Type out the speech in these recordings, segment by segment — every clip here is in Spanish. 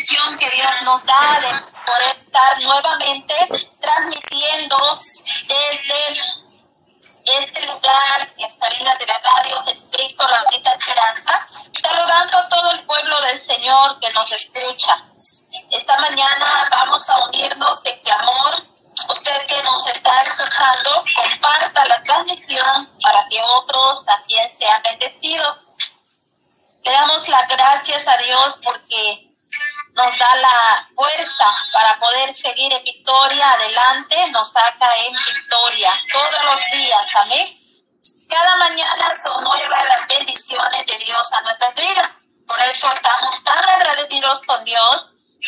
bendición que Dios nos da de poder estar nuevamente transmitiendo desde este lugar, las cabinas de la radio Jesucristo, la bonita esperanza, saludando a todo el pueblo del Señor que nos escucha. Esta mañana vamos a unirnos de clamor. Usted que nos está escuchando, comparta la transmisión para que otros también sean bendecidos. Le damos las gracias a Dios porque nos da la fuerza para poder seguir en victoria adelante, nos saca en victoria todos los días, amén. Cada mañana son nuevas las bendiciones de Dios a nuestras vidas. Por eso estamos tan agradecidos con Dios,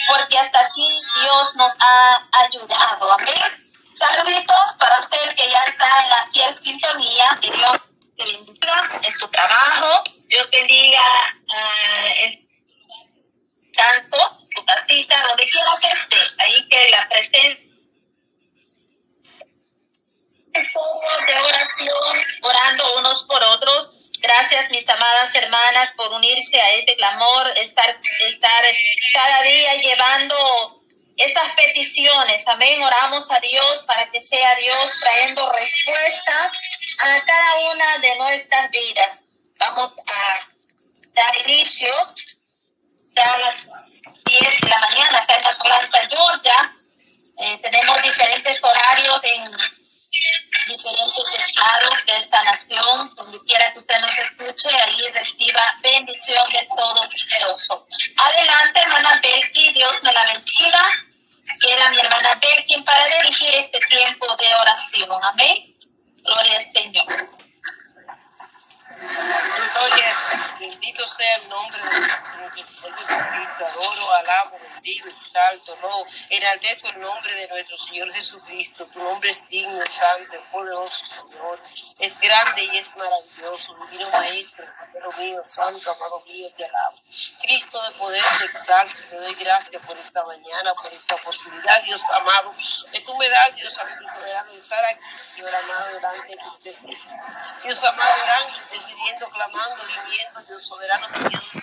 porque hasta aquí Dios nos ha ayudado, amén. Saluditos para usted que ya está en la fiel sintonía, que Dios te bendiga en su trabajo, Dios bendiga uh, tanto que la presencia de oración, orando unos por otros. Gracias, mis amadas hermanas, por unirse a este clamor, estar, estar cada día llevando estas peticiones. Amén. Oramos a Dios para que sea Dios trayendo respuestas a cada una de nuestras vidas. Vamos a dar inicio a las 10 de la mañana acá en Atlanta, Georgia. Eh, tenemos diferentes horarios en diferentes estados de esta nación. Donde quiera que usted nos escuche, ahí reciba bendición de todo poderoso. Adelante, hermana Becky, Dios me la bendiga. Queda mi hermana Becky para dirigir este tiempo de oración. Amén. Gloria al Señor. Oye, bendito sea el nombre de nuestro Señor Jesucristo, adoro, alabo, bendigo, exalto, no, enaltezo el nombre de nuestro Señor Jesucristo, tu nombre es digno, santo, poderoso, Señor, es grande y es maravilloso, divino Maestro, Padre mío, santo, amado mío, te alabo. Cristo de poder, te exalto, te doy gracias por esta mañana, por esta oportunidad, Dios amado, que tú me das, Dios amado, de estar aquí, Señor amado, delante de usted. Dios amado, grande, pidiendo, clamando, viviendo, Dios soberano, Dios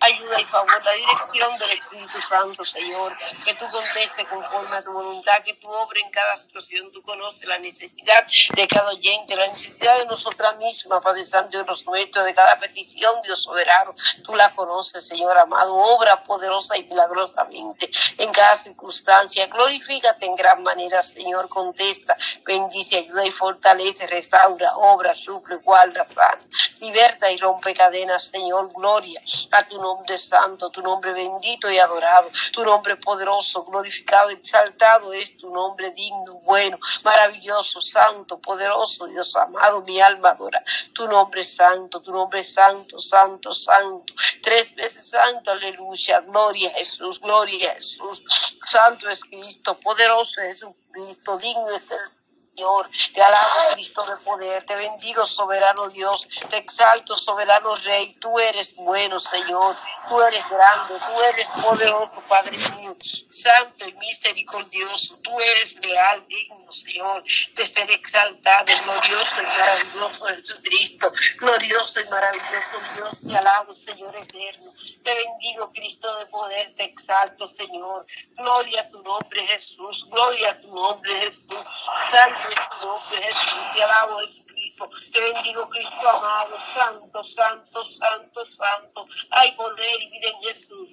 ayuda y favor, la dirección del Espíritu Santo, Señor, que tú conteste conforme a tu voluntad, que tú obres en cada situación, tú conoces la necesidad de cada oyente, la necesidad de nosotras mismas, Padre Santo, de los nuestros, de cada petición, Dios soberano, tú la conoces, Señor amado, obra poderosa y milagrosamente en cada circunstancia, glorifícate en gran manera, Señor, contesta, bendice, ayuda y fortalece, restaura, obra, suple, guarda, sana, liberta y rompe cadenas, Señor, gloria a tu nombre santo, tu nombre bendito y adorado, tu nombre poderoso, glorificado, exaltado es tu nombre digno, bueno, maravilloso, santo, poderoso, Dios amado, mi alma adora, tu nombre santo, tu nombre santo, santo, santo, tres veces santo, aleluya, gloria a Jesús, gloria a Jesús, santo es Cristo, poderoso es Cristo, digno es el Señor. Te alabo, Cristo de poder. Te bendigo, soberano Dios. Te exalto, soberano Rey. Tú eres bueno, Señor. Tú eres grande. Tú eres poderoso, Padre mío. Santo y misericordioso. Tú eres leal, digno, Señor. De ser exaltado, glorioso y maravilloso Jesucristo. Glorioso y maravilloso Dios. Te alabo, Señor eterno. Te bendigo, Cristo de poder. Te exalto, Señor. Gloria a tu nombre, Jesús. Gloria a tu nombre, Jesús. Santo nombre, Jesús, te alabo, Jesucristo, te bendigo, Cristo amado, santo, santo, santo, santo, hay poder y vida en Jesús.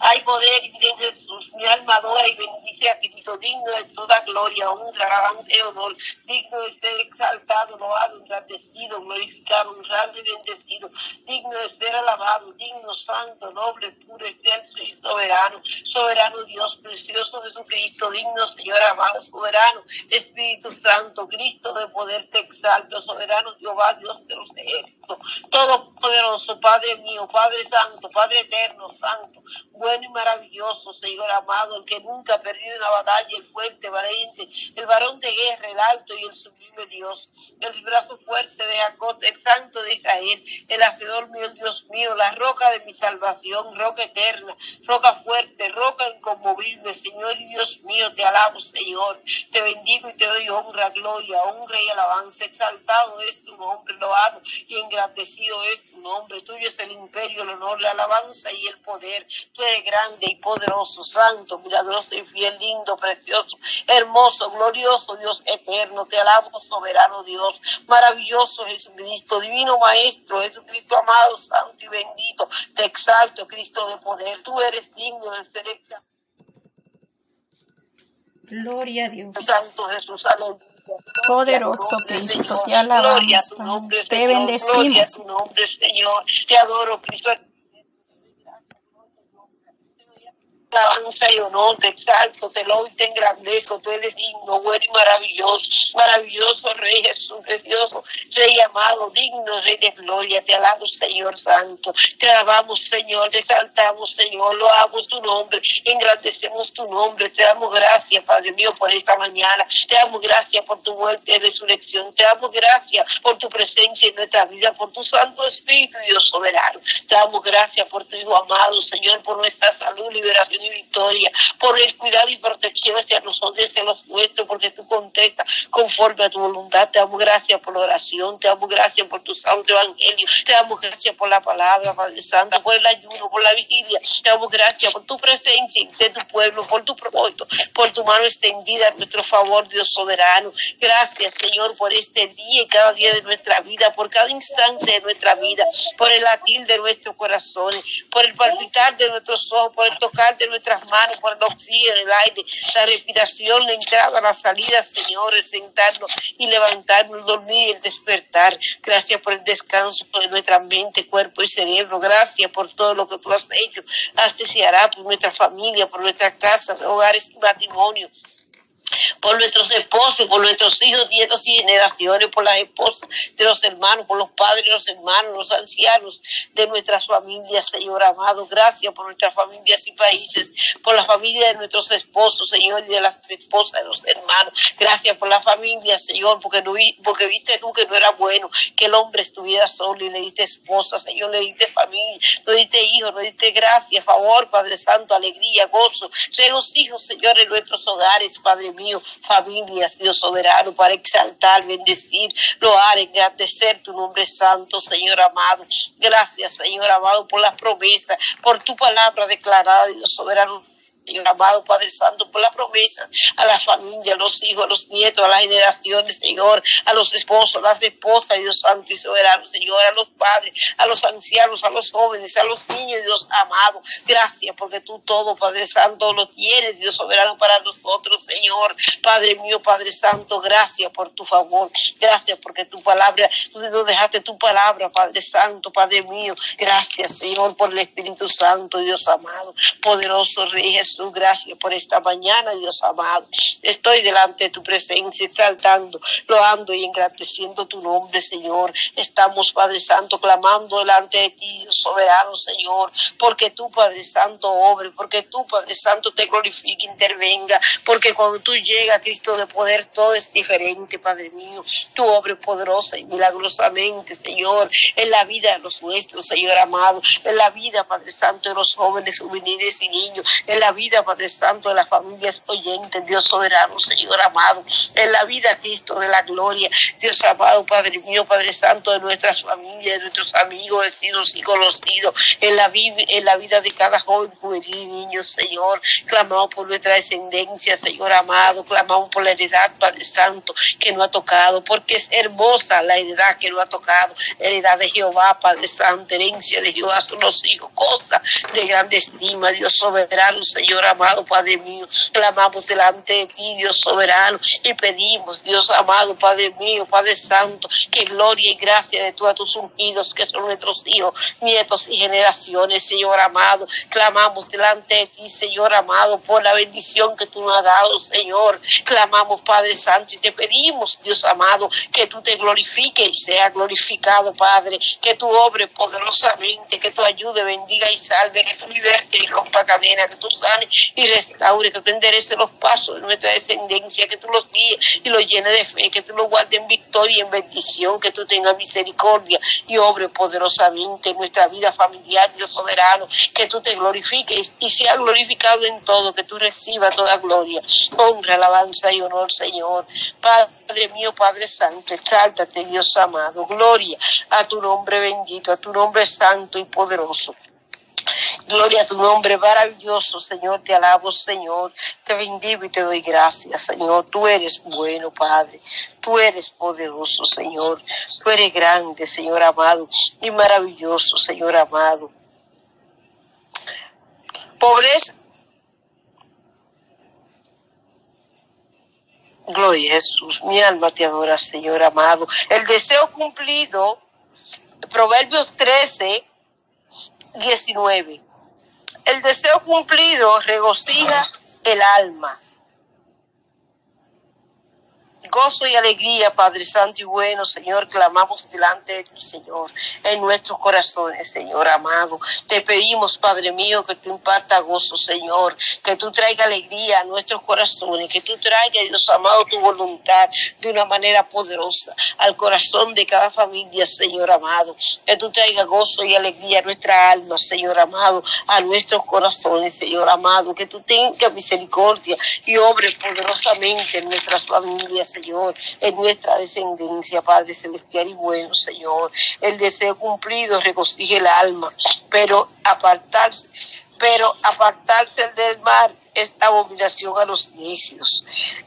Hay poder y vida en Jesús. Mi alma adora y bendice a Digno de toda gloria, honra, honor. Digno de ser exaltado, loado, engrandecido, glorificado, honrado y bendecido. Digno de ser alabado, digno, santo, noble, puro, excelso y soberano. Soberano Dios, precioso Jesucristo, digno Señor amado, soberano, Espíritu Santo, Cristo de poder te exalto, soberano Jehová, Dios de los ejércitos. Todopoderoso, Padre mío, Padre Santo, Padre eterno, Santo bueno y maravilloso, Señor amado, el que nunca ha perdido una batalla, el fuerte, valiente, el varón de guerra, el alto y el sublime Dios. El brazo fuerte de Jacob, el santo de Israel, el hacedor mío, Dios mío, la roca de mi salvación, roca eterna, roca fuerte, roca inconmovible, Señor y Dios mío, te alabo, Señor, te bendigo y te doy honra, gloria, honra y alabanza, exaltado es tu nombre, loado y engrandecido es tu nombre, tuyo es el imperio, el honor, la alabanza y el poder, tú eres grande y poderoso, santo, milagroso y fiel, lindo, precioso, hermoso, glorioso, Dios eterno, te alabo, soberano Dios, maravilloso Jesucristo, divino Maestro, Jesucristo amado, santo y bendito, te exalto, Cristo de poder, tú eres digno de ser exaltado. Gloria a Dios. Santo Jesús, aleluya. Poderoso Cristo, te alabamos. Te bendecimos. Gloria a tu nombre, Señor. Te adoro, Cristo. Alabanza y honor, te exalto, te lo y te engrandezco, tú eres digno, bueno y maravilloso, maravilloso Rey Jesús, precioso, Rey amado, digno Rey de gloria, te alabo Señor Santo, te alabamos Señor, te exaltamos Señor, lo amo tu nombre, engrandecemos tu nombre, te damos gracias Padre mío por esta mañana, te damos gracias por tu muerte y resurrección, te damos gracias por tu presencia en nuestra vida, por tu Santo Espíritu Dios soberano, te damos gracias por tu Hijo amado Señor, por nuestra salud, liberación victoria, por el cuidado y protección hacia nosotros, hacia los nuestros, porque tú contestas conforme a tu voluntad. Te damos gracias por la oración, te damos gracias por tu santo evangelio, te damos gracias por la palabra, Padre Santo, por el ayuno, por la vigilia, te damos gracias por tu presencia de tu pueblo, por tu propósito, por tu mano extendida a nuestro favor, Dios soberano. Gracias, Señor, por este día y cada día de nuestra vida, por cada instante de nuestra vida, por el latir de nuestros corazones, por el palpitar de nuestros ojos, por el tocar de nuestras manos, por el oxígeno, el aire, la respiración, la entrada, la salida, Señor, el sentarnos y levantarnos, dormir y el despertar. Gracias por el descanso de nuestra mente, cuerpo y cerebro. Gracias por todo lo que tú has hecho. Se hará por nuestra familia, por nuestras casas, hogares y matrimonios por nuestros esposos, por nuestros hijos, nietos y generaciones, por las esposas de los hermanos, por los padres los hermanos, los ancianos de nuestras familias, Señor amado. Gracias por nuestras familias y países, por la familia de nuestros esposos, Señor, y de las esposas de los hermanos. Gracias por la familia, Señor, porque, no, porque viste tú que no era bueno que el hombre estuviera solo y le diste esposa, Señor, le diste familia, le diste hijos, le diste gracia, favor, Padre Santo, alegría, gozo, regocijo, Señor, en nuestros hogares, Padre mío familias, Dios soberano, para exaltar, bendecir, loar, engrandecer tu nombre santo, Señor amado. Gracias, Señor amado, por las promesas, por tu palabra declarada, Dios soberano Señor amado Padre Santo, por la promesa a la familia, a los hijos, a los nietos, a las generaciones, Señor, a los esposos, a las esposas, Dios Santo y Soberano, Señor, a los padres, a los ancianos, a los jóvenes, a los niños, Dios amado. Gracias porque tú todo, Padre Santo, lo tienes, Dios Soberano, para nosotros, Señor. Padre mío, Padre Santo, gracias por tu favor. Gracias porque tu palabra, tú nos dejaste tu palabra, Padre Santo, Padre mío. Gracias, Señor, por el Espíritu Santo, Dios amado, poderoso Rey Jesús. Gracias por esta mañana, Dios amado. Estoy delante de tu presencia, exaltando, loando y engrandeciendo tu nombre, Señor. Estamos, Padre Santo, clamando delante de ti, Dios soberano, Señor, porque tú, Padre Santo, obre, porque tú, Padre Santo, te glorifique, intervenga, porque cuando tú llegas, Cristo de poder, todo es diferente, Padre mío. Tu obra poderosa y milagrosamente, Señor, en la vida de los nuestros, Señor amado, en la vida, Padre Santo, de los jóvenes, juveniles y niños, en la vida vida, Padre Santo, de las familias oyentes, Dios soberano, Señor amado, en la vida, Cristo, de la gloria, Dios amado, Padre mío, Padre Santo, de nuestras familias, de nuestros amigos, vecinos y conocidos, en la, en la vida de cada joven, juvenil niño, Señor, clamamos por nuestra descendencia, Señor amado, clamamos por la heredad, Padre Santo, que no ha tocado, porque es hermosa la heredad que no ha tocado, heredad de Jehová, Padre Santo, herencia de Jehová son los hijos, cosa de grande estima, Dios soberano, Señor Señor amado, Padre mío, clamamos delante de ti, Dios soberano, y pedimos, Dios amado, Padre mío, Padre Santo, que gloria y gracia de tú a tus ungidos, que son nuestros hijos, nietos y generaciones, Señor amado, clamamos delante de ti, Señor amado, por la bendición que tú nos has dado, Señor, clamamos, Padre Santo, y te pedimos, Dios amado, que tú te glorifiques y sea glorificado, Padre, que tú obre poderosamente, que tú ayude, bendiga y salve, que tú liberte y rompa cadena, que tú sanes y restaure, que tú endereces los pasos de nuestra descendencia, que tú los guíes y los llenes de fe, que tú los guardes en victoria y en bendición, que tú tengas misericordia y obre poderosamente en nuestra vida familiar, Dios soberano, que tú te glorifiques y sea glorificado en todo, que tú recibas toda gloria, honra, alabanza y honor, Señor. Padre mío, Padre Santo, exáltate, Dios amado, gloria a tu nombre bendito, a tu nombre santo y poderoso. Gloria a tu nombre maravilloso, Señor. Te alabo, Señor. Te bendigo y te doy gracias, Señor. Tú eres bueno, Padre. Tú eres poderoso, Señor. Tú eres grande, Señor amado. Y maravilloso, Señor amado. Pobreza. Gloria a Jesús. Mi alma te adora, Señor amado. El deseo cumplido. Proverbios 13 19. El deseo cumplido regocija el alma gozo y alegría, Padre Santo y bueno, Señor, clamamos delante de ti, Señor, en nuestros corazones, Señor amado. Te pedimos, Padre mío, que tú imparta gozo, Señor, que tú traiga alegría a nuestros corazones, que tú traiga, Dios amado, tu voluntad de una manera poderosa al corazón de cada familia, Señor amado. Que tú traiga gozo y alegría a nuestra alma, Señor amado, a nuestros corazones, Señor amado. Que tú tengas misericordia y obres poderosamente en nuestras familias, Señor En nuestra descendencia, Padre celestial y bueno, Señor. El deseo cumplido regocija el alma, pero apartarse, pero apartarse del mar es abominación a los necios.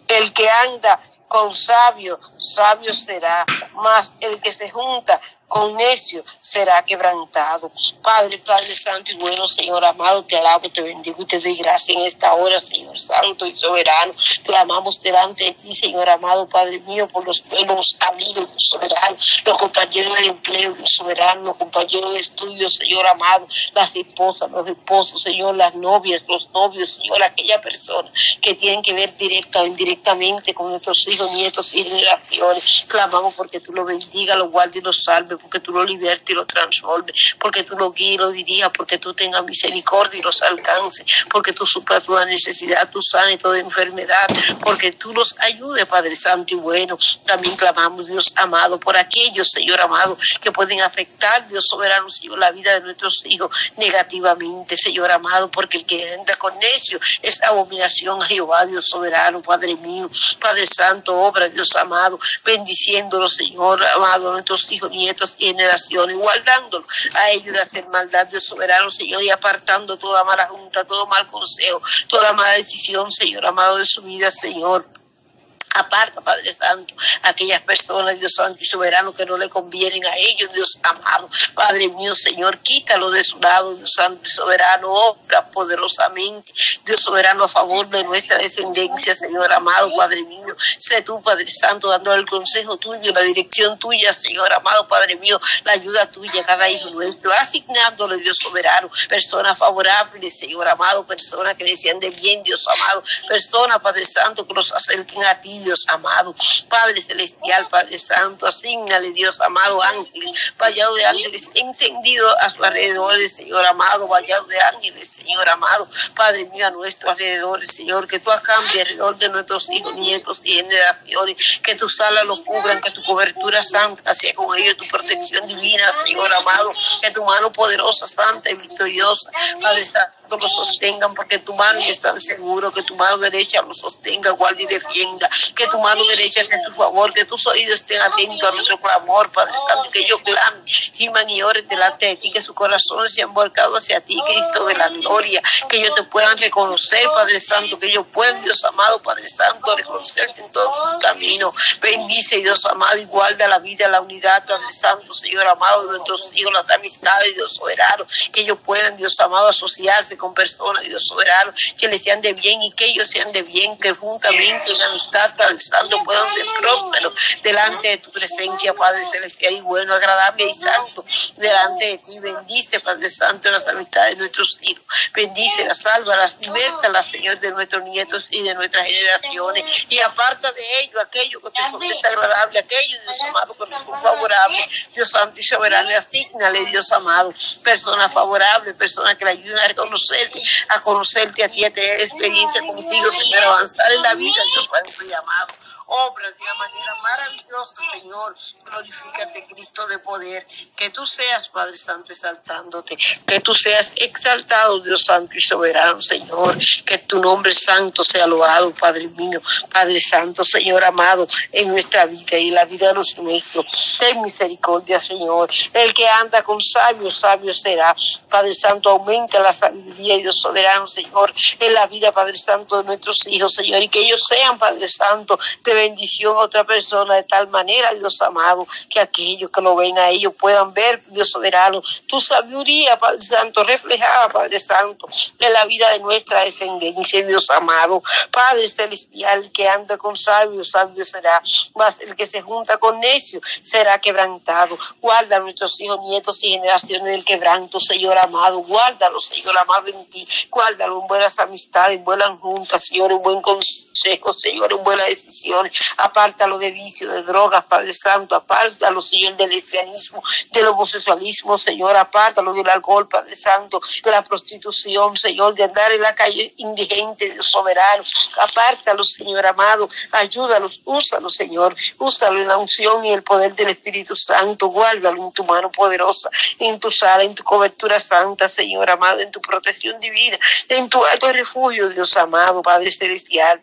El que anda con sabio, sabio será, mas el que se junta con necio será quebrantado. Padre, Padre Santo y bueno, Señor amado, te alabo, te bendigo y te doy gracia en esta hora, Señor Santo y soberano. Clamamos delante de ti, Señor amado, Padre mío, por los pueblos amigos, soberanos, los compañeros de empleo, soberano, los compañeros de estudio, Señor amado, las esposas, los esposos, Señor, las novias, los novios, Señor, aquella persona que tienen que ver directa o indirectamente con nuestros hijos, nietos y generaciones. Clamamos porque tú lo bendiga, lo guardes y lo salve porque tú lo libertes y lo transformes, porque tú lo guíes y lo dirijas, porque tú tengas misericordia y los alcances, porque tú supras toda necesidad, tú sanes toda enfermedad, porque tú los ayudes, Padre Santo y bueno. También clamamos, Dios amado, por aquellos, Señor amado, que pueden afectar, Dios soberano, Señor, la vida de nuestros hijos negativamente, Señor amado, porque el que anda con necio es abominación a Jehová, Dios soberano, Padre mío, Padre Santo, obra, Dios amado, bendiciéndolo, Señor amado, a nuestros hijos, nietos, generaciones, guardándolo a ellos de hacer maldad, Dios soberano, Señor, y apartando toda mala junta, todo mal consejo, toda mala decisión, Señor, amado de su vida, Señor. Aparta, Padre Santo, aquellas personas, Dios Santo y Soberano, que no le convienen a ellos, Dios amado. Padre mío, Señor, quítalo de su lado, Dios Santo y Soberano, obra poderosamente, Dios Soberano, a favor de nuestra descendencia, Señor amado, Padre mío. Sé tú, Padre Santo, dando el consejo tuyo, la dirección tuya, Señor amado, Padre mío, la ayuda tuya a cada hijo nuestro, asignándole, Dios Soberano, personas favorables, Señor amado, personas que decían de bien, Dios amado, personas, Padre Santo, que los acerquen a ti, Dios amado. Padre celestial, Padre santo, asignale, Dios amado, ángeles, vallado de ángeles encendido a su alrededor, Señor amado, vallado de ángeles, Señor amado. Padre mío, a nuestro alrededor, Señor, que tú cambiado alrededor de nuestros hijos, nietos y generaciones, que tus alas los cubran, que tu cobertura santa sea con ellos, tu protección divina, Señor amado, que tu mano poderosa, santa y victoriosa, Padre santo lo sostengan, porque tu mano es tan seguro, que tu mano derecha lo sostenga, guarde y defienda, que tu mano derecha sea su favor, que tus oídos estén atentos a nuestro clamor, Padre Santo, que yo clame, giman y ore delante de ti, que su corazón sea volcado hacia ti, Cristo de la gloria, que ellos te puedan reconocer, Padre Santo, que ellos puedan, Dios amado, Padre Santo, reconocerte en todos sus caminos. Bendice, Dios amado, y guarda la vida, la unidad, Padre Santo, Señor amado, de nuestros hijos, las amistades, Dios soberano, que ellos puedan, Dios amado, asociarse con personas, Dios soberano, que les sean de bien y que ellos sean de bien, que juntamente en amistad, Padre Santo, puedan ser prósperos delante de tu presencia, Padre Celestial y bueno, agradable y santo, delante de ti. Bendice, Padre Santo, las amistades de nuestros hijos. Bendice, las salva, las liberta, las Señor, de nuestros nietos y de nuestras generaciones. Y aparta de ellos aquello que te son desagradable, aquello, Dios amado, que no son favorables. Dios Santo y soberano, asignale, Dios amado, personas favorables, personas que le ayuden a reconocer conocerte, a conocerte a ti, a tener experiencia contigo, Señor, avanzar en la vida, Dios Santo y amado obras de una manera maravillosa, Señor. Glorifícate, Cristo de poder. Que tú seas, Padre Santo, exaltándote. Que tú seas exaltado, Dios Santo y soberano, Señor. Que tu nombre santo sea loado, Padre mío. Padre Santo, Señor amado, en nuestra vida y en la vida de los nuestros. Ten misericordia, Señor. El que anda con sabios, sabio será. Padre Santo, aumenta la sabiduría y Dios soberano, Señor, en la vida, Padre Santo, de nuestros hijos, Señor. Y que ellos sean, Padre Santo, de bendición a otra persona de tal manera, Dios amado, que aquellos que lo ven a ellos puedan ver, Dios soberano, tu sabiduría, Padre Santo, reflejada, Padre Santo, en la vida de nuestra descendencia, Dios amado. Padre celestial, que anda con sabios, sabio será, mas el que se junta con necio será quebrantado. Guarda a nuestros hijos, nietos y generaciones del quebranto, Señor amado. Guárdalo, Señor amado, en ti. Guárdalo en buenas amistades, en buenas juntas, Señor, en buen consejo, Señor, en buenas decisiones apártalo de vicio, de drogas, Padre Santo, apártalo, Señor, del lesbianismo, del homosexualismo, Señor, apártalo del alcohol, Padre Santo, de la prostitución, Señor, de andar en la calle indigente, de soberano, apártalo, Señor amado, ayúdalos, úsalo, Señor, úsalo en la unción y el poder del Espíritu Santo, guárdalo en tu mano poderosa, en tu sala, en tu cobertura santa, Señor amado, en tu protección divina, en tu alto refugio, Dios amado, Padre Celestial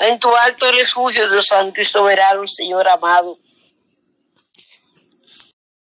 en tu alto refugio, Dios Santo y soberano, Señor amado.